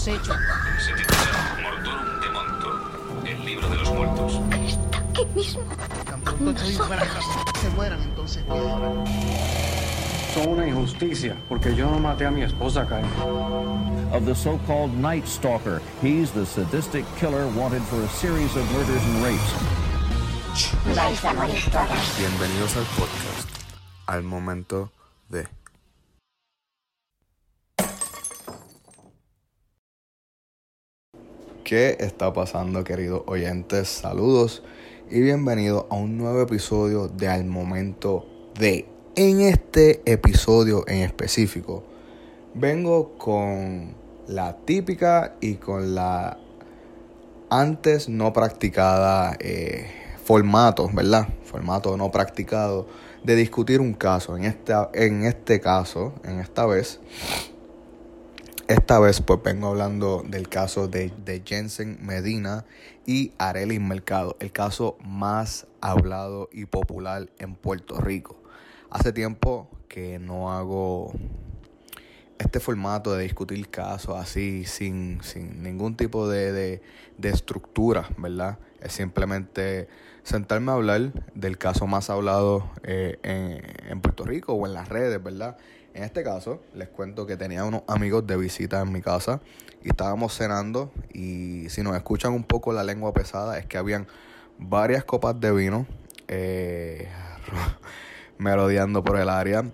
los hechos. Se titula Mortorum de Monto, el libro de los muertos. Aquí mismo. Tan pronto estoy casa, se mueran entonces. ¿qué harán? Son una injusticia, porque yo no maté a mi esposa, Karen. of the so-called Night Stalker. He's the sadistic killer wanted for a series of murders and rapes. Vais a morir todas. Bienvenidos al podcast, al momento de... ¿Qué está pasando, queridos oyentes? Saludos y bienvenidos a un nuevo episodio de Al momento de. En este episodio en específico, vengo con la típica y con la antes no practicada eh, formato, ¿verdad? Formato no practicado de discutir un caso. En, esta, en este caso, en esta vez, esta vez pues vengo hablando del caso de, de Jensen Medina y Arelis Mercado, el caso más hablado y popular en Puerto Rico. Hace tiempo que no hago este formato de discutir casos así sin, sin ningún tipo de, de, estructura, ¿verdad? Es simplemente sentarme a hablar del caso más hablado eh, en, en Puerto Rico o en las redes, ¿verdad? En este caso, les cuento que tenía unos amigos de visita en mi casa y estábamos cenando y si nos escuchan un poco la lengua pesada es que habían varias copas de vino eh, merodeando por el área.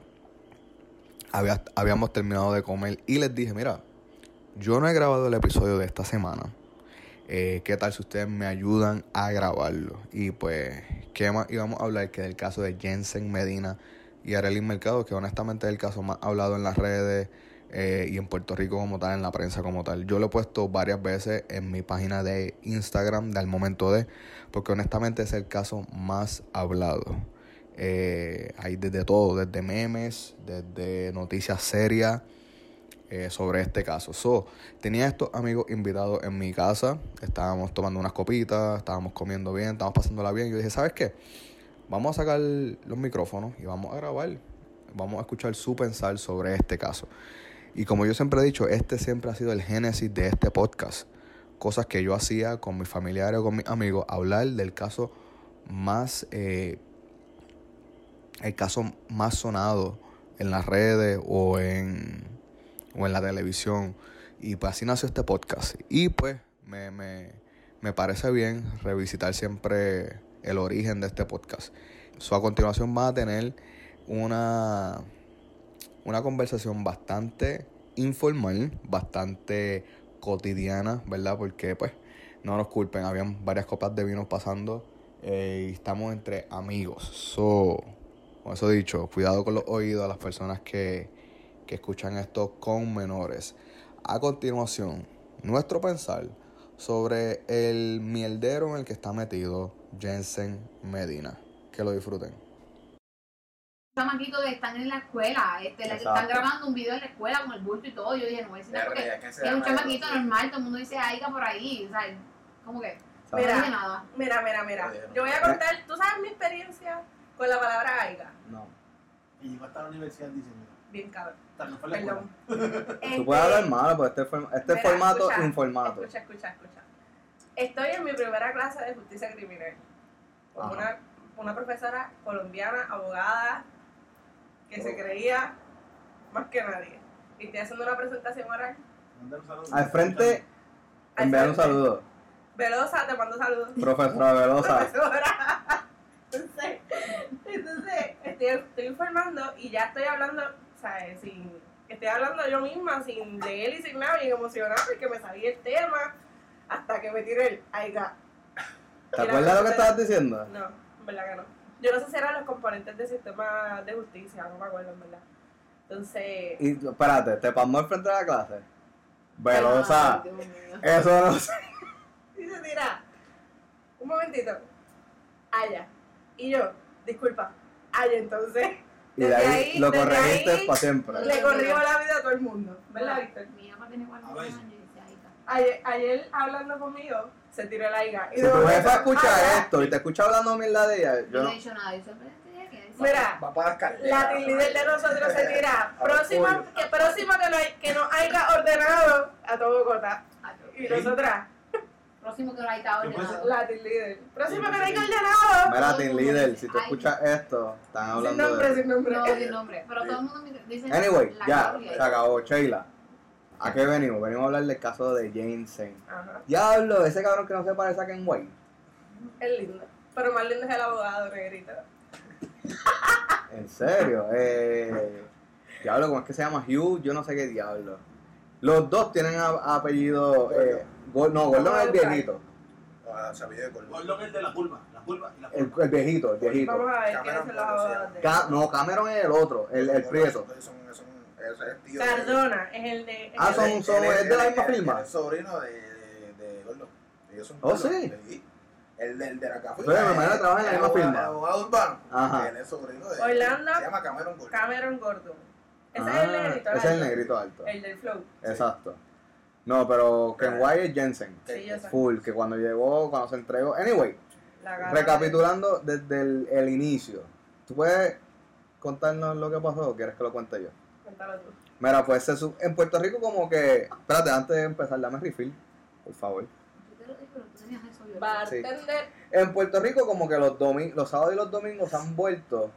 Había- habíamos terminado de comer y les dije, mira, yo no he grabado el episodio de esta semana. Eh, ¿Qué tal si ustedes me ayudan a grabarlo? Y pues, ¿qué más íbamos a hablar que del caso de Jensen Medina y Arelín Mercado? Que honestamente es el caso más hablado en las redes eh, y en Puerto Rico como tal, en la prensa como tal. Yo lo he puesto varias veces en mi página de Instagram del momento de, porque honestamente es el caso más hablado. Eh, hay desde todo, desde memes, desde noticias serias eh, sobre este caso. So, tenía estos amigos invitados en mi casa, estábamos tomando unas copitas, estábamos comiendo bien, estábamos pasándola bien. Yo dije, ¿sabes qué? Vamos a sacar los micrófonos y vamos a grabar. Vamos a escuchar su pensar sobre este caso. Y como yo siempre he dicho, este siempre ha sido el génesis de este podcast. Cosas que yo hacía con mis familiares o con mis amigos, hablar del caso más, eh, el caso más sonado en las redes o en, o en la televisión. Y pues así nació este podcast. Y pues me, me, me parece bien revisitar siempre el origen de este podcast. So, a continuación va a tener una, una conversación bastante informal, bastante cotidiana, ¿verdad? Porque pues no nos culpen, habían varias copas de vino pasando eh, y estamos entre amigos. So, con eso dicho, cuidado con los oídos a las personas que, que escuchan esto con menores. A continuación, nuestro pensar sobre el mierdero en el que está metido Jensen Medina. Que lo disfruten. chamaquitos que están en la escuela, este, la que están grabando un video en la escuela con el bulto y todo. Yo dije, no voy a decir nada porque es un chamaquito normal, todo el mundo dice Aiga por ahí, ¿sabes? Como que no Mira. dije nada. Mira, mira, mira. Yo voy a contar, ¿tú sabes mi experiencia con la palabra aiga? No. Y llegó hasta la universidad diciendo, Bien cabrón. tal no fue la escuela. Perdón. Tú puedes hablar malo, pues este, form- este Mira, formato escucha, informato. Escucha, escucha, escucha. Estoy en mi primera clase de justicia criminal. Una, una profesora colombiana, abogada, que se creía más que nadie. Y estoy haciendo una presentación oral. Mandar un saludo. Al frente, enviar un saludo. Velosa, te mando saludos. Profesora Velosa. profesora. Entonces, entonces estoy, estoy informando y ya estoy hablando, ¿sabes? Sin, estoy hablando yo misma, sin leer y sin nada, bien emocionada, porque me sabía el tema hasta que me tiré el aiga. ¿Te acuerdas lo que estabas diciendo? No, en verdad que no. Yo no sé si eran los componentes del sistema de justicia, no me acuerdo, en verdad. Entonces, Y espérate, ¿te pasmó al frente de la clase? Velosa. Eso no sé. y se tira, un momentito, allá. Y yo, disculpa, allá entonces. Y de ahí ahí- lo corregiste ahí- para siempre. Le corrió la vida a todo el mundo, ¿verdad, Víctor? Mi hija tiene 40 A ver. años y dice Aiga. Ayer, ayer hablando conmigo, se tiró el aiga. Y Si tu jefa escucha "Aiga". esto y te escucha hablando mierda de ella, Yo no no. he dicho nada, yo siempre te dije que Mira, Va para la leader de nosotros se tira. Apoyo. que próximo que, no hay, que nos haya ordenado a todo Bogotá. Y nosotras, Próximo que no hay está ¿Qué puede ordenado. la team leader. Próximo que no haya ordenado. Mira, Team Leader, si tú escuchas esto, están Sin hablando nombre, de... sin nombre. No, sin nombre. Pero todo el mundo me dice. Anyway, la ya, se acabó. Sheila, ¿a qué venimos? Venimos a hablar del caso de Jensen. Ajá, Diablo, ese cabrón que no se parece a Ken White. es lindo. Pero más lindo es el abogado, negrito. En serio, eh... Diablo, ¿cómo es que se llama? Hugh, yo no sé qué diablo. Los dos tienen a- apellido... Eh, no, Gordon es el viejito. Ah, sabía de color. Gordon es el de la curva. La curva y la El, curva. el viejito, el viejito. Vamos a ver Cameron quiénes son los Gordon se abogados de Ca- no, Cameron es el otro, el, el prieto. Son, son, es de- es el de. Ah, el son- es de la misma firma. Es sobrino de, de, de Gordon. Ellos son Oh, sí. El del de la café. Pero mi trabaja en la misma firma. El abogado urbano. Ajá. Él es sobrino de. Orlando Se llama Cameron Gordon. Cameron Gordon. Ese Ah, es el negrito. ese es el alto. negrito alto. El del flow. Exacto. No, pero Ken White es Jensen. Sí. Full, que cuando llegó, cuando se entregó. Anyway, recapitulando desde el, el inicio. ¿Tú puedes contarnos lo que pasó o quieres que lo cuente yo? De- Cuéntalo tú. Mira, pues se su- en Puerto Rico como que... Espérate, antes de empezar, dame refill, por favor. Bartender. En Puerto Rico como que los domi los sábados y los domingos se han vuelto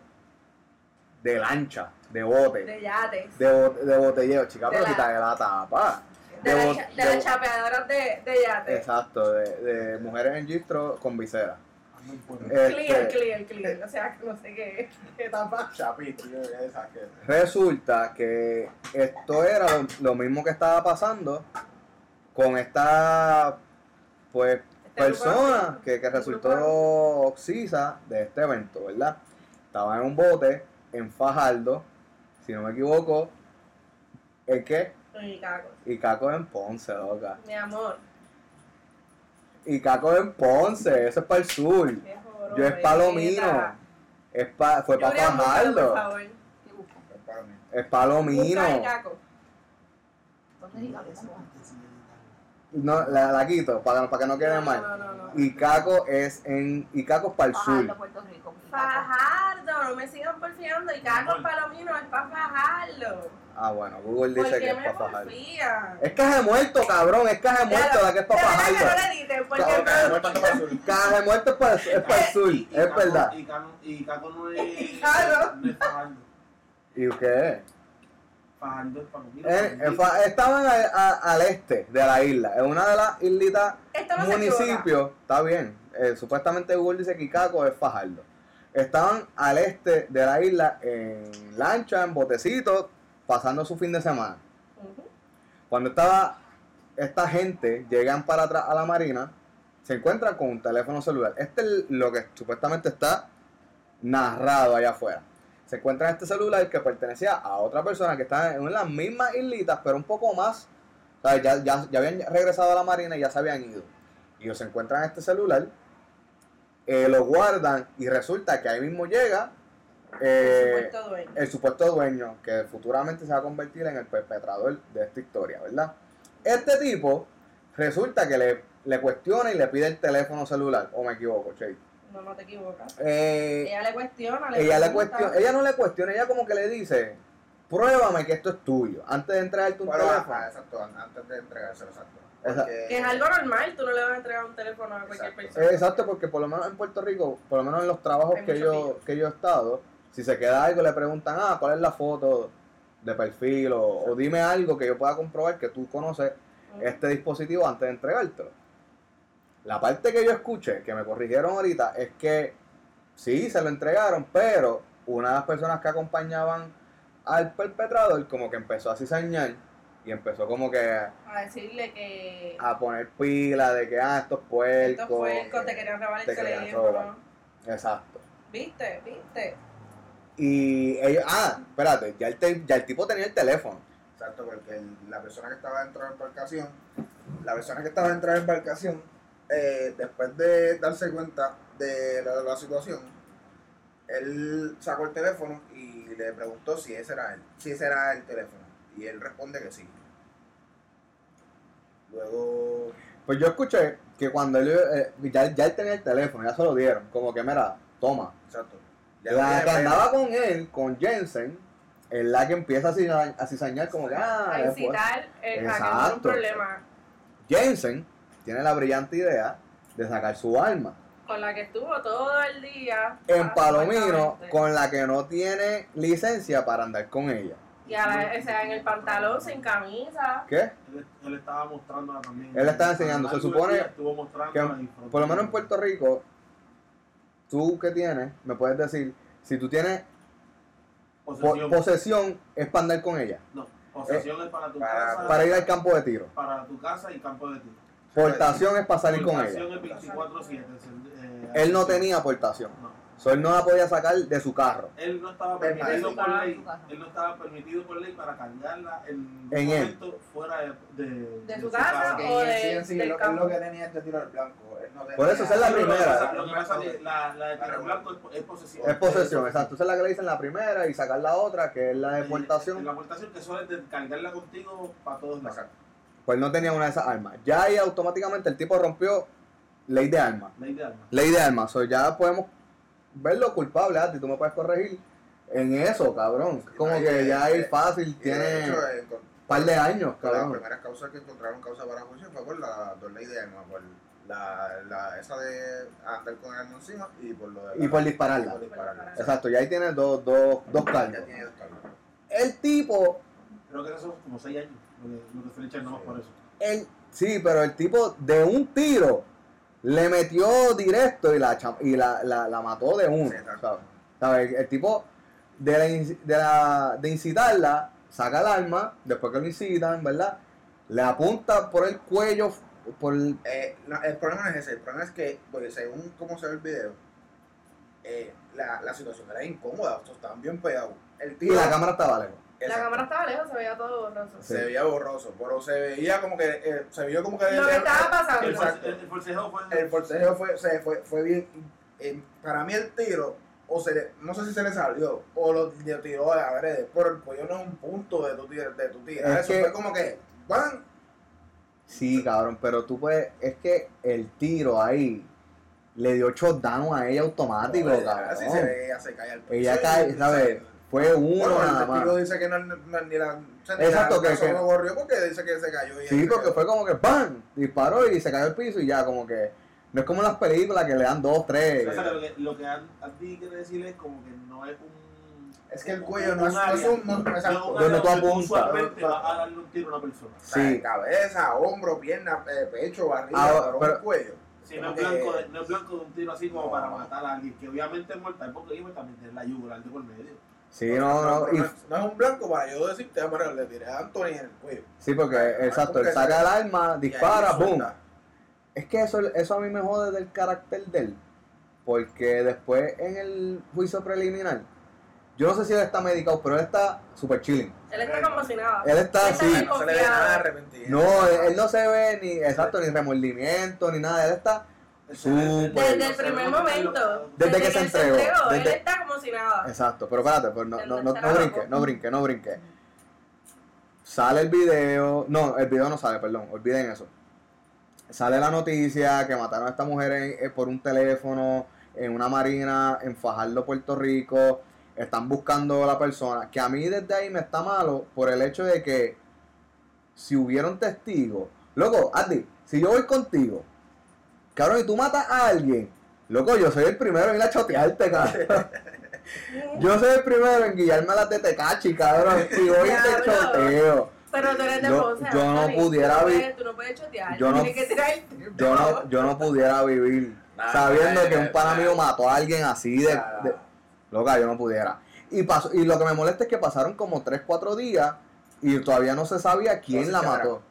de lancha, de bote, De yates. de, bote- de botelleo. Chica, De pero la- quítale la tapa. De, la bot- cha- de de las bo- chapeadoras de, de yates. Exacto, de, de mujeres en gistro con visera. Clear, Este, clear, clear. O sea, no sé qué, qué tapa. Chapito, yo esa que. resulta que esto era lo, lo mismo que estaba pasando con esta pues Este persona que, que este resultó oxisa de este evento, ¿verdad? Estaba en un bote en Fajardo, si no me equivoco, ¿el qué? Y cacos. Y Caco en Ponce, loca. Mi amor. Y Caco en Ponce, eso es para el sur. Yo es. Palomino. Es pa, fue para Fajardo. Es Palomino. Busca el caco. ¿Dónde diga? No, la, la quito, para, para que no quede No, mal. no, no, no. Y Caco es en. Y Caco es para el Fajardo, sur. Puerto Rico. Fajardo, no me sigan porfiando. Y caco palomino es para Fajardo. Ah, bueno, Google ¿Por dice que es para Fajardo. Es caja de muerto, cabrón. Es caja de muerto la que es para Fajardo. es el sur. Caja de muerto es para, es para el sur, Y- y es verdad. Y Caco, y Caco no es. Y Caco. No es Fajardo. ¿Y qué? Fajardo Eh, estaban a- a- al este de la isla, en una de las islitas no municipios, está bien, eh, supuestamente Google dice que Caco es Fajardo. Estaban al este de la isla en lancha, en botecitos, pasando su fin de semana. Cuando estaba esta gente, llegan para atrás a la marina, se encuentran con un teléfono celular. Este es lo que supuestamente está narrado allá afuera. Se encuentran este celular que pertenecía a otra persona que estaba en las mismas islitas, pero un poco más. O sea, ya, ya, ya habían regresado a la marina y ya se habían ido. Y ellos se encuentran este celular, eh, lo guardan y resulta que ahí mismo llega eh, El supuesto dueño. el supuesto dueño que futuramente se va a convertir en el perpetrador de esta historia, ¿verdad? Este tipo resulta que le, le cuestiona y le pide el teléfono celular, o me equivoco, Che. No, no te equivocas. Eh, Ella le cuestiona. ella, le pregunta. cuestiona, ella no le cuestiona, ella como que le dice, pruébame que esto es tuyo, antes de entregarte un Bueno, teléfono. ah, exacto, antes de entregárselo, exacto. Porque- Que es algo normal, tú no le vas a entregar un teléfono a cualquier Exacto. persona. Exacto, porque por lo menos en Puerto Rico, por lo menos en los trabajos Hay que yo, que yo he estado, si se queda algo le preguntan, ah, ¿cuál es la foto de perfil? O, o dime algo que yo pueda comprobar que tú conoces este dispositivo antes de entregártelo. La parte que yo escuché, que me corrigieron ahorita, es que sí, se lo entregaron, pero una de las personas que acompañaban al perpetrador como que empezó a cizañar y empezó como que A decirle que a poner pila de que, ah, estos puercos. estos puercos te querían robar el teléfono. robar. Exacto. ¿Viste? ¿Viste? Y ellos, ah, espérate, ya el, te- ya el tipo tenía el teléfono. Exacto, porque el- la persona que estaba dentro de la embarcación, la persona que estaba dentro de la embarcación, eh, después de darse cuenta de la, la situación, él sacó el teléfono y le preguntó si ese era él, si ese era el teléfono. Y él responde que sí. Luego, Pues yo escuché que cuando él, eh, ya, ya él tenía el teléfono, ya se lo dieron, como que, mira, toma. exacto. Ya La que andaba con él, con Jensen, es la que empieza a ciza- a cizañar como que, ah, A incitar el a que no un Exacto. problema Jensen tiene la brillante idea de sacar su arma. con la que estuvo todo el día. En ah, Palomino, con la que no tiene licencia para andar con ella. Y a la- o sea, en el pantalón, sin camisa. ¿Qué? Él, él estaba mostrándola también. Él estaba enseñando, se supone que Por lo menos en Puerto Rico, tú que tienes, me puedes decir, si tú tienes po- Posesión. posesión, es para andar con ella. No, posesión es para tu para- casa. Para ir al campo de tiro. Para tu casa y campo de tiro. Portación es para salir con Portación ella. es 24-7. eh, Él no tenía portación. No. So, él no la podía sacar de su carro. Él no estaba permitido por ley. Su casa. Él no estaba permitido por ley para cargarla en, En un él. momento fuera de, de, De su casa Que o de- sí, sí, del lo, campo. lo que tenía este tiro al blanco. Él no tenía- Por eso esa es la Sí, lo que primera. pasa- Lo que pasa es que la, la de tiro blanco es, es posesión. Es posesión, exacto. Esa es la que le dicen la primera y sacar la otra, que es la de Eh, portación. La portación que solo es de cargarla contigo para todos lados. Pues no tenía una de esas armas. Ya ahí automáticamente el tipo rompió ley de armas. Ley de armas. Ley de armas. So, ya podemos verlo culpable, Ati, tú me puedes corregir en eso, cabrón. Como no, y que ya ahí fácil, Y tiene un eh, par de años, Las cabrón. primeras causas que encontraron causa para juicio fue por la dos leyes de armas, por la, la, esa de andar con el arma encima y por lo de la- Y por dispararla. y por dispararla. Exacto, ya ahí tiene dos, dos, dos Ya cargos. tiene dos cargos. El tipo, Creo que esos son como 6 años. Lo lo nomás por eso. el, sí, pero el tipo de un tiro le metió directo y la, y la, la, la mató de uno. Sí, exacto. ¿sabes? ¿Sabes? El tipo de, la, de, la, de incitarla, saca el arma, después que lo incitan, ¿verdad? Le apunta por el cuello, por el, Eh, no, el problema no es ese, el problema es que, porque según cómo se ve el video, eh, la, la situación era incómoda, estos estaban bien pegados. El y la cámara estaba lejos. La cámara estaba lejos, se veía todo borroso. Sí. se veía borroso, pero se veía como que, eh, se vio como que... Lo que estaba pasando. El, el, el forcejeo fue. el forcejeo fue, se fue, fue bien. eh, para mí el tiro, o se le- no sé si se le salió, o lo, lo tiró a ver, pero el pollo no es un punto de tu tiro, de tu tiro. Es Eso que- fue como que, ¡bam! Sí, cabrón, pero tú puedes, es que el tiro ahí le dio shutdown a ella automático, cabrón. Así se ve, ella se cae al piso. Ella cae, ¿sabes? Fue uno Bueno, nada el testigo más. dice que no, no- ni la. o sea, ni Exacto, la- que- eso que- no corrió porque dice que se cayó. Y Sí, porque quedó. fue como que ¡pam! Disparó y se cayó al piso y ya, como que. No es como en las películas que le dan dos, tres. O sea, que lo que, lo que Andy quiere decir es como que no es un. Es que el cuello no es- área, no es un- no- exacto. Donde tú apuntas. Usualmente va a darle un tiro a una persona. O sea, Sí. Cabeza, hombro, pierna, pecho, barriga, Ah, pero, un cuello. Si no es, blanco de, no es blanco de un tiro así como No. para matar a alguien, que obviamente es mortal porque iba también tiene la yugular de por medio. Sí, no, no. y- no, es, no es un blanco para yo decirte, pero le tiré a Anthony en el cuello. sí, porque, exacto, él que saca se- el arma, dispara, ¡boom! Es que eso, eso a mí me jode del carácter de él. Porque después en el juicio preliminar, yo no sé si él está medicado, pero él está super chilling. Él está como si nada. Él está así. No se le ve nada de confiado. arrepentimiento. No, él, él no se ve ni, exacto, ni remordimiento, ni nada. Él está súper. Desde el primer momento. Desde que se él entregó, Él está como si nada. Exacto, pero espérate, pues no, no, no no, brinque, no brinque, no brinque. Sale el video, no, el video no sale, perdón, olviden eso. Sale la noticia que mataron a esta mujer en- eh, por un teléfono en una marina en Fajardo, Puerto Rico. Están buscando a la persona. Que a mí desde ahí me está malo por el hecho de que si hubieron testigos. Loco, Andy, si yo voy contigo, cabrón, y tú matas a alguien, loco, yo soy el primero en ir a chotearte, cabrón. Yo soy el primero en guiarme a las de Tecachi, cabrón. Y te Diablo. choteo. Pero tú eres de Yo- Ponce, yo no pudiera Tú no vi- puedes- Tú no puedes chotear. yo no- Tienes que tirar. Yo no, yo no pudiera vivir Nah, sabiendo nah, que un pana nah. mío mató a alguien así de, Nah. de- Loca, yo no pudiera. Y pasó, y lo que me molesta es que pasaron como 3, 4 días y todavía no se sabía quién Entonces, la ¿qué mató.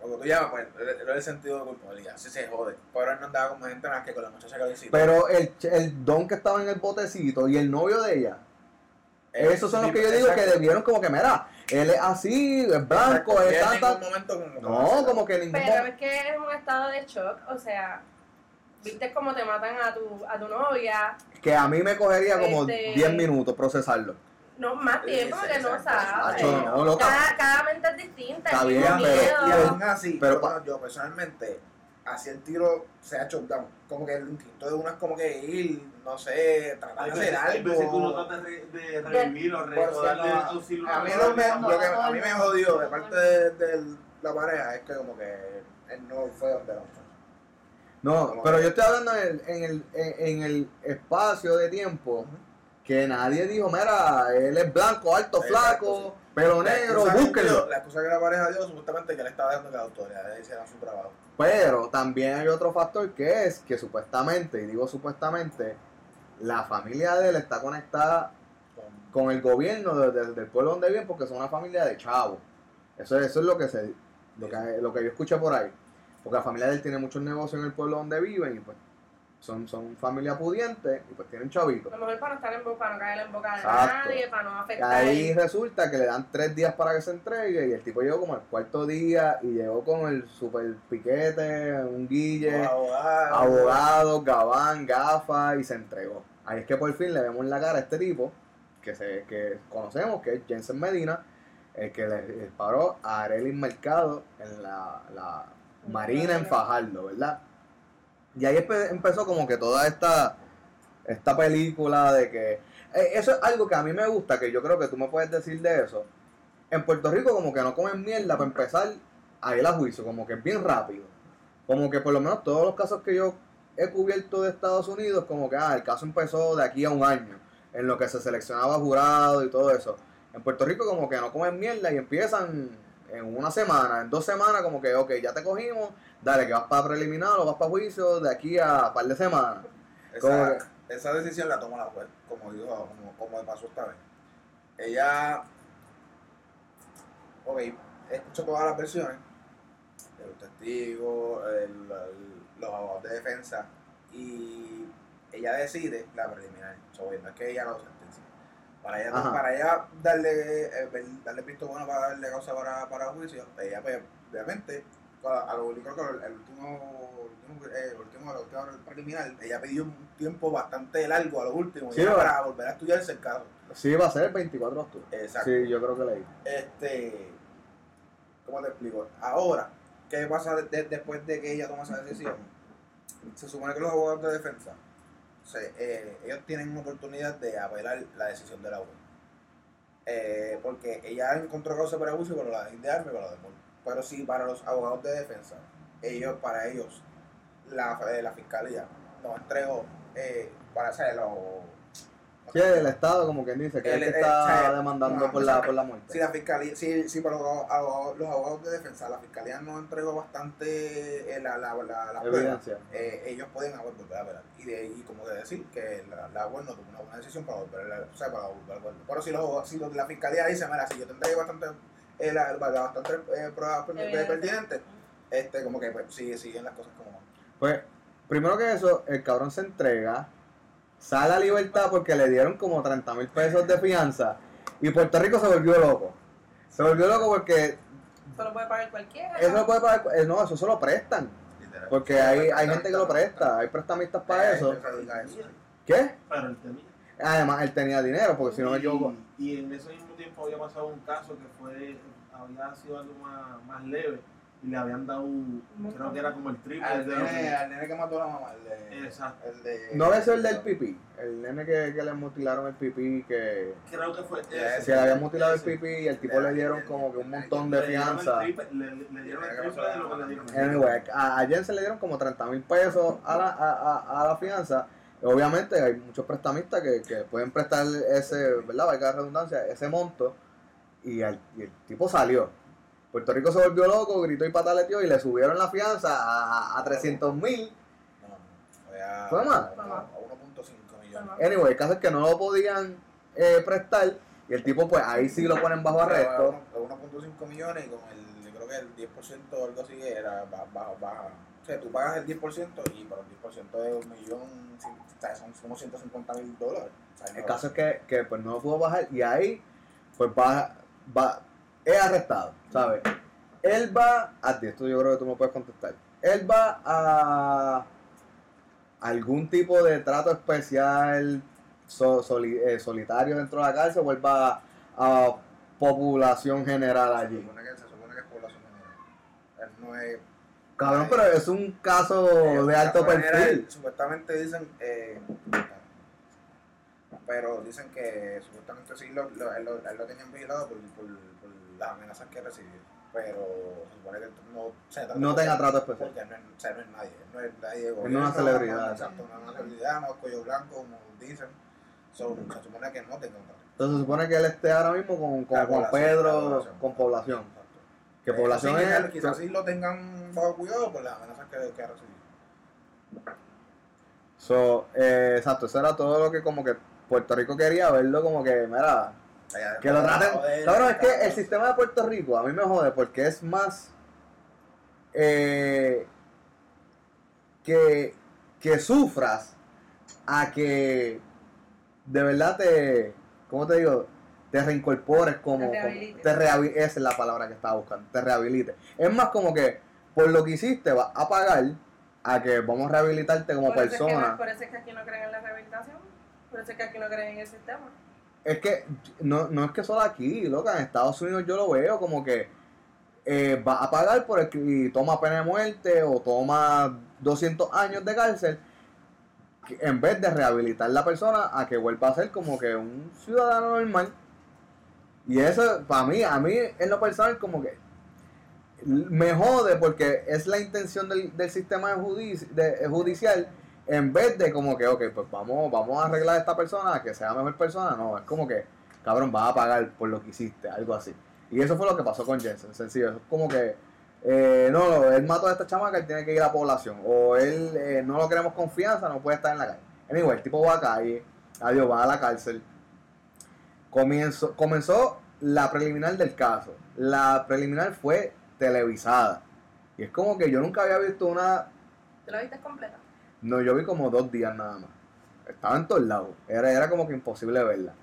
Porque tú llamas, pues, era el sentido de culpabilidad. Así se jode. Pero él no andaba con más gente más que con la muchacha que lo incitó. Pero el, el don que estaba en el botecito y el novio de ella, esos son los que yo digo que debieron como que, mira, él es así, es blanco, es en ningún momento como No, como que ningún Pero es que es un estado de shock. O sea, viste cómo te matan a tu, a tu novia. Que a mí me cogería como Este- 10 minutos procesarlo. No, más tiempo Sí, que no sabes. No, loca. Cada, cada mente es distinta. Está bien, pero- Y aún así, pero yo, pa- yo personalmente, así el tiro se ha hecho down. Como que el instinto de uno es como que ir, no sé, tratar de hacer Hay veces que uno algo. trata de, de revivir o, no, auxilio A mí, lo, me, no, lo que no, a mí me no. jodió de parte de, de la pareja es que como que él no fue donde. No, Como pero yo estoy hablando en el, en el, en, en el espacio de tiempo que nadie dijo, mira, él es blanco, alto, flaco, pelo La negro, búsquenlo. La excusa que la pareja dio supuestamente que le estaba dando que las autoridades hicieran su trabajo. Pero también hay otro factor que es que supuestamente, y digo supuestamente, la familia de él está conectada Con- con el gobierno de- de- del pueblo donde viven porque son una familia de chavos. Eso, eso es lo que se lo que, lo que yo escuché por ahí. Porque la familia de él tiene muchos negocios en el pueblo donde viven y pues son, son familia pudiente y pues tienen chavitos. A lo mejor para no estar en boca, para no caer en boca de Exacto. nadie, para no Y afectar. ahí resulta que le dan tres días para que se entregue y el tipo llegó como el cuarto día y llegó con el super piquete, un guille, Los abogados. abogado, gabán, gafas y se entregó. Ahí es que por fin le vemos en la cara a este tipo que se que conocemos, que es Jensen Medina, el que le disparó a Arelis Mercado en la, la Marina en Fajardo, ¿verdad? Y ahí empe- empezó como que toda esta, esta película de que... eh, Eso es algo que a mí me gusta, que yo creo que tú me puedes decir de eso. En Puerto Rico como que no comen mierda para empezar a ir a juicio, como que es bien rápido. Como que por lo menos todos los casos que yo he cubierto de Estados Unidos, como que ah, el caso empezó de aquí a un año, en lo que se seleccionaba jurado y todo eso. En Puerto Rico como que no comen mierda y empiezan en una semana, en dos semanas como que, ok, ya te cogimos, dale, que vas para preliminar o vas para juicio de aquí a par de semanas. Esa, esa decisión la tomó la juez, como dijo, como, como pasó esta vez. Ella, ok, escuchó todas las versiones, de los testigos, el- el- los abogados de defensa, y ella decide la preliminar, so, no es que ella sentencia. Para ella, Ajá. para ella darle, eh, darle visto bueno para darle causa para, para juicio, ella pues, obviamente a lo único que el último, el último, eh, el último, última preliminar, ella pidió un tiempo bastante largo a lo último, para volver a estudiarse el caso. Sí, va a ser el 24 de octubre. Exacto. Sí, yo creo que leí. Este, ¿cómo te explico? Ahora, ¿qué pasa de- de- después de que ella toma esa decisión? Se supone que los abogados de defensa, eh, ellos tienen una oportunidad de apelar la decisión de la juez. Eh, porque ella encontró causa para abuso, pero la de y para la. Pero sí, para los abogados de defensa, ellos, para ellos, la, eh, la fiscalía nos entregó eh, para hacer los Sí, el Estado como quien dice, que es el El- que el- está demandando no, por la, por la muerte. Si la fiscalía, si, si para los abogados, los abogados de defensa, la fiscalía no entregó bastante eh, la, la, la, las pruebas, Evidencia. eh, ellos pueden haber volver a apelar. Y, de, y como de decir que la, la no tomó una buena decisión para volver a, o sea, para volver a acuerdo. Pero si, los, si los de la fiscalía dicen, mira, si yo te entregué bastante, eh, la, la- bastante eh, pruebas pertinentes, este, como que pues, sigue, siguen las cosas como van. Pues, primero que eso, el cabrón se entrega, sale a libertad porque le dieron como 30 mil pesos de fianza y Puerto Rico se volvió loco. Se volvió loco porque Eso lo puede pagar cualquiera. eso lo puede pagar, eh, no, eso se lo prestan. Porque hay, hay gente que lo presta, hay prestamistas para Eh, eso. ¿Qué? Pero él tenía. Además, él tenía dinero, porque si no me equivoco. Y, y en ese mismo tiempo había pasado un caso que fue, había sido algo más, más leve y le habían dado, creo que era como el triple Al de nene, que- al nene que mató a la mamá, el de... Exacto. El de No es el del pipí, el nene que, que le mutilaron el pipí, que, Creo que fue ese. se le había mutilado el pipí y el tipo le dieron como que un montón de el fianza. triple- Le, le dieron el triple de lo que le dieron. Anyway, a, a Jensen le dieron como 30 mil pesos a la, a, a- a la fianza. Obviamente hay muchos prestamistas que, que pueden prestar ese, ¿verdad? Valga la redundancia, ese monto. Y, al- y el tipo salió. Puerto Rico se volvió loco, gritó y pataleteó y le subieron la fianza a, a 300 mil. No, fue a, ¿Fue más? a uno- a 1.5 millones. Anyway, el caso es que no lo podían eh, prestar. Y el tipo, pues ahí sí lo ponen bajo arresto. A 1.5 millones y con el, yo creo que el 10% o algo así era baja, baja, baja. O sea, tú pagas el 10% y para el 10% de un millón, son como 150 mil dólares. O sea, El caso es que, que, pues no lo pudo bajar y ahí pues va, va es arrestado, ¿sabes? Él va a esto yo creo que tú me puedes contestar. Él va a algún tipo de trato especial so- soli- eh, solitario dentro de la cárcel o él va a población general Se allí. supone que, se supone que es población general. Él no es Cabrón, pero es un caso Eh, de alto perfil. Supuestamente dicen, eh, pero dicen que supuestamente sí lo, lo, él, lo, él lo tenían vigilado por, por las amenazas que recibió. Pero se supone que no, se trata No tenga trato especial. Porque no es, o sea, no es nadie, no es nadie de no es gobierno, una celebridad. exacto, no es una celebridad, no es cuello blanco, como dicen. So, se supone que no tenga un trato. Entonces se supone que él esté ahora mismo con, con población, Pedro, población. con población. Exacto. Que Eh, población sí, es quizás- sí lo tengan bajo cuidado por las amenazas que, que ha recibido. So, eh, exacto, eso era todo lo que como que Puerto Rico quería verlo como que, mira, que lo traten. joder, Cabrón, es que el sistema de Puerto Rico a mí me jode porque es más eh, que, que sufras a que de verdad te, ¿cómo te digo? Te reincorpores como, Te como- rehabilites. te rehabi- esa es la palabra que estaba buscando, te rehabilites. Es más como que por lo que hiciste vas a pagar a que vamos a rehabilitarte como por, eso es que, persona. por eso es que aquí no creen en la rehabilitación. Por eso es que aquí no creen en el sistema. Es que no, no es que solo aquí, loca, en Estados Unidos yo lo veo como que eh, va a pagar por el y toma pena de muerte o toma 200 años de cárcel en vez de rehabilitar la persona a que vuelva a ser como que un ciudadano normal. Y eso, para mí, a mí en lo personal como que me jode porque es la intención del, del sistema de- judicial en vez de como que, ok, pues vamos, vamos a arreglar a esta persona que sea mejor persona, no, es como que, cabrón, vas a pagar por lo que hiciste, algo así. Y eso fue lo que pasó con Jensen, sencillo, es como que, eh, no, él mató a esta chamaca, él tiene que ir a la población, o él eh, no lo queremos confianza, no puede estar en la calle. Anyway, el tipo va a calle, adiós, va a la cárcel. Comenzó, comenzó la preliminar del caso. La preliminar fue televisada. Y es como que yo nunca había visto una ¿Te lo viste completa? No, yo vi como dos días nada más. Estaba en todos lados. Era, era como que imposible verla.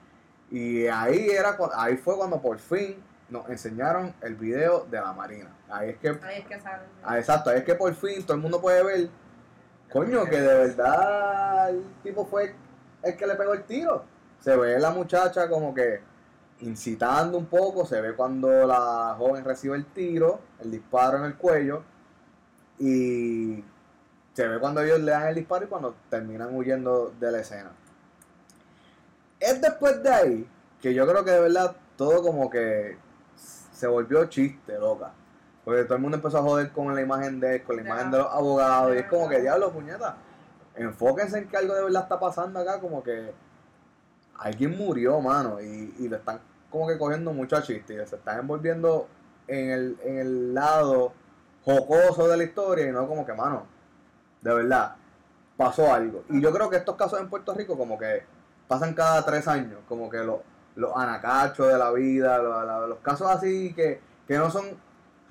Y ahí, era, ahí fue cuando por fin nos enseñaron el video de la Marina. Ahí es que, Ahí es que saben. ah, exacto, ahí es que por fin todo el mundo puede ver, coño, que de verdad el tipo fue el que le pegó el tiro. Se ve la muchacha como que incitando un poco, se ve cuando la joven recibe el tiro, el disparo en el cuello, y se ve cuando ellos le dan el disparo y cuando terminan huyendo de la escena. Es después de ahí que yo creo que de verdad todo como que se volvió chiste, loca. Porque todo el mundo empezó a joder con la imagen de él, con la imagen de los abogados, y es como que diablo, puñeta. Enfóquense en que algo de verdad está pasando acá, como que alguien murió, mano, y, y lo están como que cogiendo mucho a chiste, y se están envolviendo en el, en el lado jocoso de la historia, y no como que, mano, de verdad, pasó algo. Y yo creo que estos casos en Puerto Rico como que pasan cada tres años, como que los, los anacachos de la vida, los, los casos así que, que no son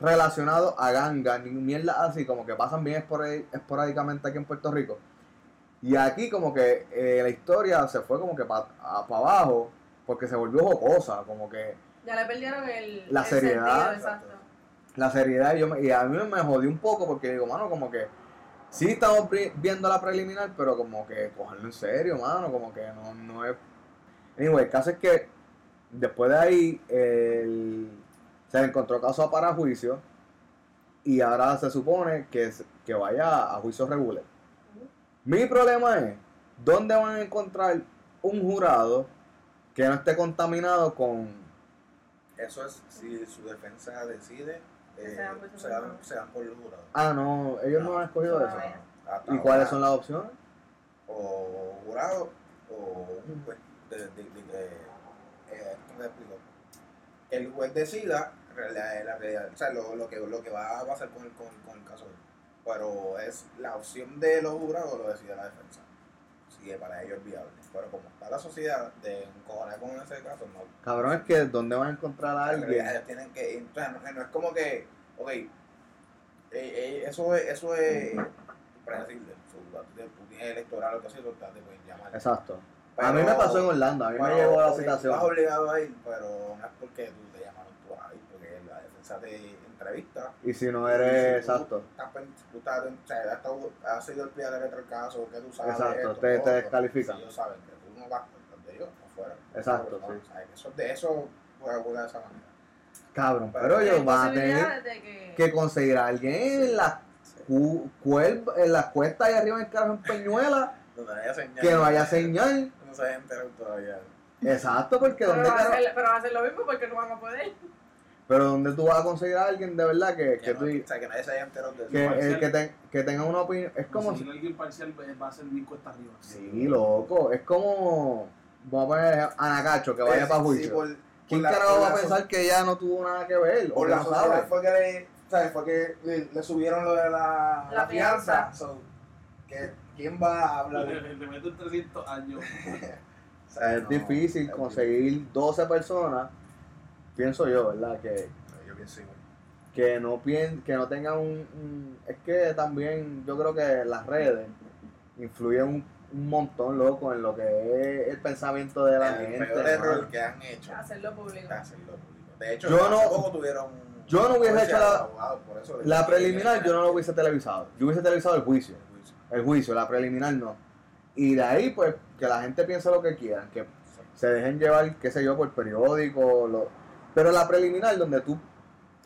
relacionados a gangas ni mierda así, como que pasan bien esporádicamente aquí en Puerto Rico. Y aquí como que eh, la historia se fue como que para abajo, porque se volvió jocosa, como que Ya le perdieron el, La el seriedad. sentido, exacto. la seriedad y, yo me- y a mí me jodió un poco porque digo, mano, como que sí estamos vi- viendo la preliminar, pero como que cogerlo en serio, mano, como que no, no es... Anyway, el caso es que después de ahí el- se le encontró caso para juicio y ahora se supone que, que vaya a juicio regular. Mi problema es, ¿dónde van a encontrar un jurado que no esté contaminado con Eso es si su defensa decide, eh, Se dan por su se, dan, jurado. se dan por jurado. Ah, no, ellos no, han escogido eso. Todavía. Hasta ¿Y cuáles son las opciones? O jurado o un juez. De, de, de- de- eh, ¿Cómo te explico? Que el juez decida la, la realidad, o sea, lo, lo, que, lo que va a pasar con el, con, con el caso. Pero es la opción de los jurados lo decide la defensa. Si es para ellos viable. Pero como está la sociedad de encojonar con ese caso, no, Cabrón, es que ¿dónde van a encontrar a alguien? ellos tienen que. sea, no, no es como que. Ok. eh, eh, eso es. Eso es predecible. Su- Tú tienes electoral o que sea, tú te pueden llamar. Exacto. Pero- a mí me pasó en Orlando, a mí me pero, llegó la ok, citación. Estás obligado a ir, pero no es porque tú te llamaron tú a ir, porque la defensa te entrevista. Y si no eres exacto, estás sea, has, sido el pie de la letra del caso, que tú sabes. Exacto, esto, te- te descalifican. Si ellos saben que tú no vas donde ellos, afuera. Exacto, No, sí. ¿sabes? Eso, de eso puede ocurrir de esa manera. cabrón, Pero ellos van a tener de que, que conseguir a alguien en la... cu- cuel- en las cuestas y arriba en el carro en Peñuela, señal. que no haya señal. No se haya enterado todavía. Exacto, porque Pero donde va, a hacer, pero va a hacer lo mismo porque no van a poder. Pero donde tú vas a conseguir a alguien de verdad que, Que, que, no- tú- o sea, que nadie se haya enterado de eso. que, el que, te- que tenga una opinión, es como a alguien parcial va- va a ser bien cuesta arriba. Sí, loco, es como vamos a poner a Anacacho que vaya Eh, para sí, juicio. por- por ¿Quién la- carajo por va a la pensar so- que ella no tuvo nada que ver? O Por que la sociedad fue que le, ¿sabes? Fue que le, le subieron lo de la, La fianza. So, que, ¿Quién va a hablar? Le, le meten 300 años. O sea, Es no, difícil es conseguir 12 personas, pienso yo, ¿verdad? Que, difícil. Yo pienso igual. que no pien, que no tengan un, un- Es que también yo creo que las redes influyen un, un montón, loco, en lo que es el pensamiento de la el gente. peor error que han hecho Hacerlo público. hacerlo público. De hecho, Yo no- poco tuvieron. yo no hubiese hecho la- abogado preliminar yo no lo hubiese televisado. Yo hubiese televisado el juicio. El juicio. El juicio, la preliminar no. Y de ahí, pues, que la gente piense lo que quieran, que se dejen llevar, qué sé yo, por periódico. Lo... Pero la preliminar, donde tú,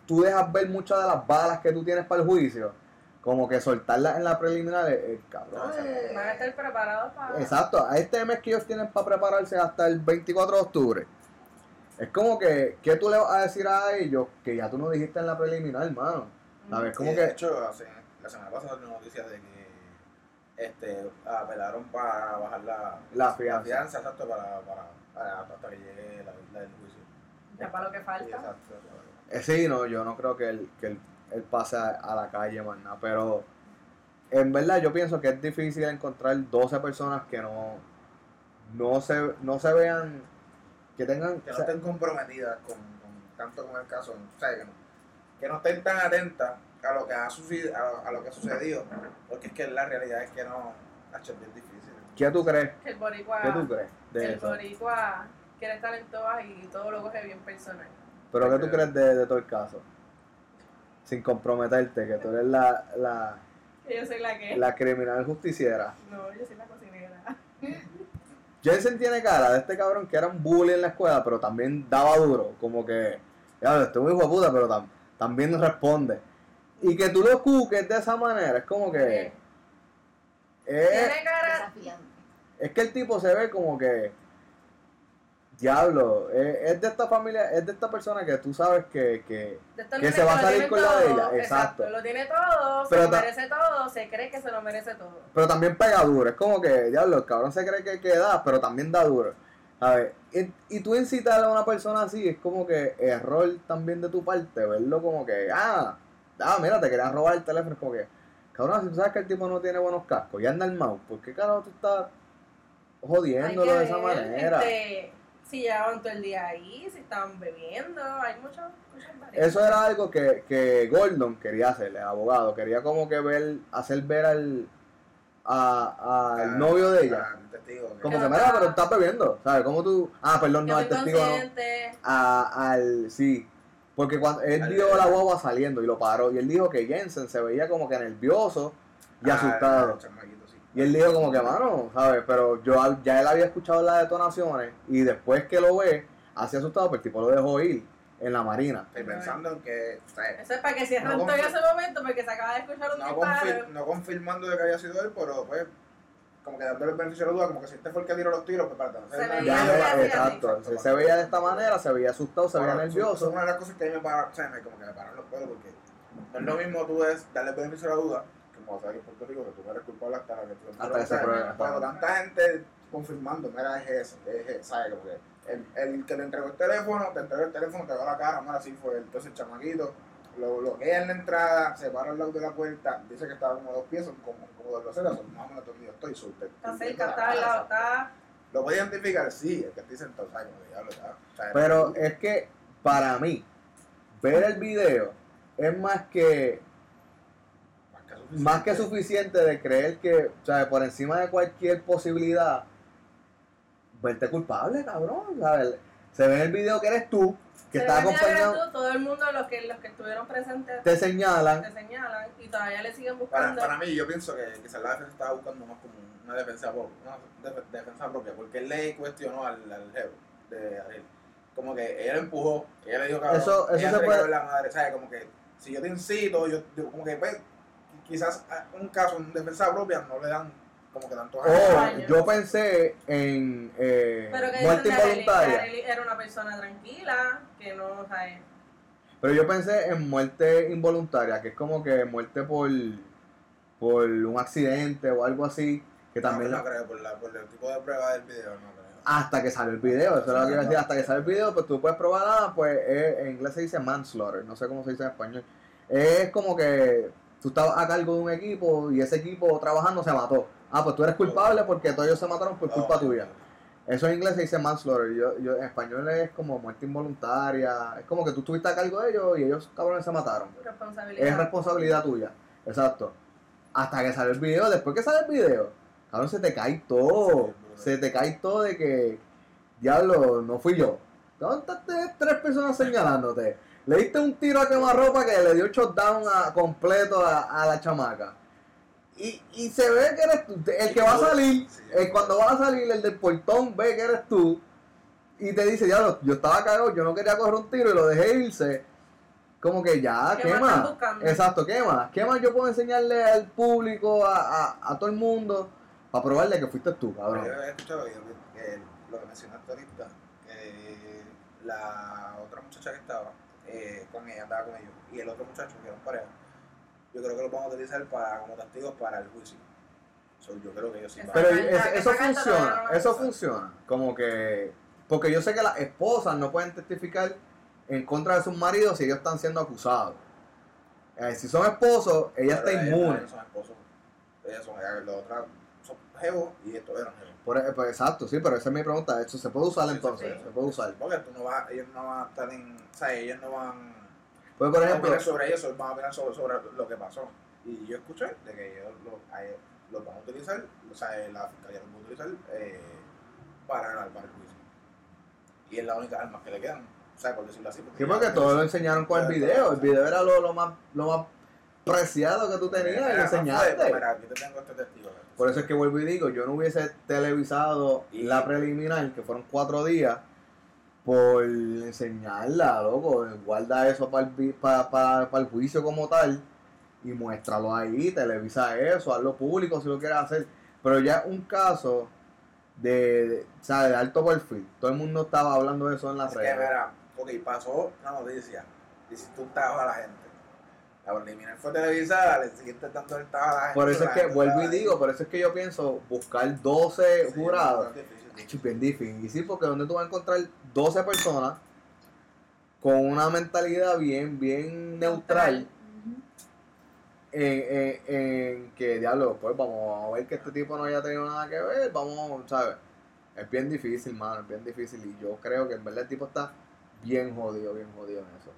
tú dejas ver muchas de las balas que tú tienes para el juicio, como que soltarlas en la preliminar, es, es cabrón. eh, Van a estar preparados para. Exacto, a este mes que ellos tienen para prepararse hasta el 24 de octubre. Es como que, ¿qué tú le vas a decir a ellos que ya tú no dijiste en la preliminar, hermano? ¿Sabes? Como que de hecho, hace- la semana pasada salió una noticia de que este, apelaron para bajar la, La fianza. fianza, exacto, para, para, para- hasta que llegue la, la del juicio. Ya para lo que falta. exacto. Eh, sí, no, yo no creo que él, que él, él pase a, a la calle más nada, pero en verdad yo pienso que es difícil encontrar 12 personas que no, no, se, no se vean, que tengan... Que o no sea, estén comprometidas con, con- tanto con el caso, o sea, que no, que no estén tan atentas a lo que ha sucedido, a lo, a lo que ha sucedido, porque es que la realidad es que no, es bien difícil. ¿Qué tú crees? Que el boricua. ¿Qué tú crees de el eso? boricua quiere estar en todas y todo lo coge bien personal. ¿Pero qué tú crees de, de todo el caso? Sin comprometerte, que tú eres la, la, yo soy la que. la criminal justiciera. No, yo soy la cocinera. Jensen tiene cara de este cabrón que era un bully en la escuela, pero también daba duro. Como que, ya, este es un hijo de puta, pero tam- también responde. Y que tú lo cuques de esa manera, es como que. Es, Tiene cara. Desafiante. es que el tipo se ve como que. Diablo, es, es de esta familia, es de esta persona que tú sabes que, que, que se va a salir con la de ella, exacto. Lo tiene todo, se lo merece todo, se cree que se lo merece todo. Pero también pega duro. Es como que, diablo, el cabrón se cree que, que da, pero también da duro. A ver, y, y tú incitar a una persona así, es como que error también de tu parte, verlo como que, ah, ah, mira, te querían robar el teléfono. Es como que, cabrón, si tú sabes que el tipo no tiene buenos cascos y anda el mouse, ¿por qué carajo tú estás jodiéndolo de esa manera? este, si llevaban todo el día ahí, si estaban bebiendo, hay muchas muchas variantes. Eso era algo que, que Gordon quería hacer, el abogado, quería como que ver, hacer ver al, a, al Ah, novio de ella. ah, el testigo, Como Que mira, pero estás bebiendo, ¿sabes? Como tú, ah, perdón, no, el testigo no. a- al sí porque cuando él Al- vio la guagua saliendo y lo paró y él dijo que Jensen se veía como que nervioso y Ah, asustado. Y él dijo como que mano sabes pero yo ya él había escuchado las detonaciones y después que lo ve así asustado pues el tipo lo dejó ir en la marina. Estoy pensando en que, o sea, Eso es para que cierren No todo ese momento porque se acaba de escuchar un no, disparo. confir- no confirmando de que haya sido él, pero pues, como que dándole el beneficio de la duda, como que si este fue el que tiró los tiros, pues para Se tener veía no- exacto se, se veía de esta manera se veía asustado se veía Eso nervioso. es una de las cosas que a mí me para, o sea, me, como que me los pelos porque no es lo mismo tú es darle el beneficio de la duda, como sabes que en Puerto Rico que tú no eres culpable hasta la que tú Hasta pruebe. Cuando tanta gente confirmando, mira, es eso, es eso, ¿sabes? Como que el, el que le entregó el teléfono, te entregó el teléfono, te dio la cara, mira, así fue. Entonces el chamaquito lo bloquea en la entrada, se para al lado de la puerta, dice que estaba como dos pies, son como, como dos groseras, son más o menos donde yo estoy, sulte. Está cerca, está al lado, está. ¿Lo puede identificar? Sí, el que estoy sentado, ¿sabes? Como que diablo, está. o sea, pero es que para mí ver el video es más que suficiente. más que suficiente de creer que, o sea, por encima de cualquier posibilidad, verte culpable, cabrón, ¿sabes? Se ve en el video que eres tú, que estás acompañado, tú, todo el mundo, los que, los que estuvieron presentes, te señalan, te señalan y todavía le siguen Para, buscando. para mí, yo pienso que quizás la defensa estaba buscando más como una defensa, pro- una def- defensa propia, porque él le cuestionó al, al jefe de Ariel. Como que ella lo empujó, ella le dijo cabrón, Eso- eso ella se le puede- la madre, ¿sabes? Como que si yo te incito, yo, yo como que pues, quizás a un caso en defensa propia no le dan como que tantos Oh, años. yo pensé en eh, Pero que muerte involuntaria. Era una persona tranquila, que no, o sea, eh, Pero yo pensé en muerte involuntaria, que es como que muerte por, por un accidente o algo así, que también... No, no creo, por, la, por el tipo de prueba del video, no creo. hasta que sale el video, eso es lo que iba a decir, hasta que sale el video, pues tú puedes probar, ah, pues eh, en inglés se dice manslaughter, no sé cómo se dice en español. Es como que tú estabas a cargo de un equipo y ese equipo trabajando se mató. Ah, pues tú eres culpable porque todos ellos se mataron por culpa Oh, tuya. Eso en inglés se dice manslaughter, yo, yo, en español es como muerte involuntaria, es como que tú estuviste a cargo de ellos y ellos cabrones se mataron. responsabilidad. Es responsabilidad tuya, exacto. Hasta que sale el video, después que sale el video, cabrón, se te cae todo. Se te cae todo de que, diablo, no fui yo. ¿Dónde están tres- tres personas señalándote? Le diste un tiro a quemarropa que le dio shutdown a, completo a, a la chamaca. Y, y se ve que eres tú. El que va a salir, el, cuando va a salir, el del portón ve que eres tú. Y te dice, diablo, yo estaba cagado, yo no quería coger un tiro y lo dejé irse. Como que ya, ¿Qué buscando? Exacto, ¿qué más? ¿Qué más yo puedo enseñarle al público, a, a, a todo el mundo, para probarle que fuiste tú, cabrón? Yo he escuchado que, que lo que mencionaste ahorita, que la otra muchacha que estaba eh, con ella, andaba con ellos, y el otro muchacho que eran pareja, yo creo que lo vamos a utilizar para, como testigos para el juicio. So, yo creo que ellos sí van Pero es- eso funciona, eso funciona. Como que, porque yo sé que las esposas no pueden testificar en contra de sus maridos si ellos están siendo acusados. Eh, si son esposos, ella está Pero ellos inmune. también son esposos. Ellas son, ellas, los otros son jevos y estos eran jevos. Por, e- pues, exacto, sí, pero esa es mi pregunta. ¿Eso se puede usar entonces? sí. Se puede usar. Porque tú no vas, ellos no van a estar en, o sea, ellos no van Pues, por a ejemplo, opinar sobre ellos, van a opinar sobre, sobre lo que pasó. Y yo escuché de que ellos lo- a ellos los van a utilizar, o sea, la fiscalía los va a utilizar eh, para, para el juicio. Y es la única arma que le quedan, o sea, por decirlo así. sí, porque todos lo enseñaron con el video. El video era lo, lo más, lo más preciado que tú tenías y lo Mira, enseñaste. Mira, aquí te tengo este testigo. Por eso es que vuelvo y digo, yo no hubiese televisado la preliminar, que fueron cuatro días, por enseñarla, loco. Guarda eso para el, vi- pa- pa- pa el juicio como tal y muéstralo ahí, televisa eso, hazlo público si lo quieres hacer. Pero ya es un caso de, de, o sea, de alto perfil. Todo el mundo estaba hablando de eso en las Es que, redes. mira, ok, pasó una noticia, y si tú estabas a la gente. La preliminar fue televisada, le siguiente tanto el estaba. Por eso es que, vuelvo y digo, por eso es que yo pienso buscar 12 Sí, jurados. es difícil. Bien difícil, porque donde tú vas a encontrar 12 personas con una mentalidad bien, bien neutral, en, en- en que, diablo, pues vamos a ver que este tipo no haya tenido nada que ver, vamos, ¿sabes? Es bien difícil, mano, es bien difícil, y yo creo que en verdad el tipo está bien jodido, bien jodido en eso.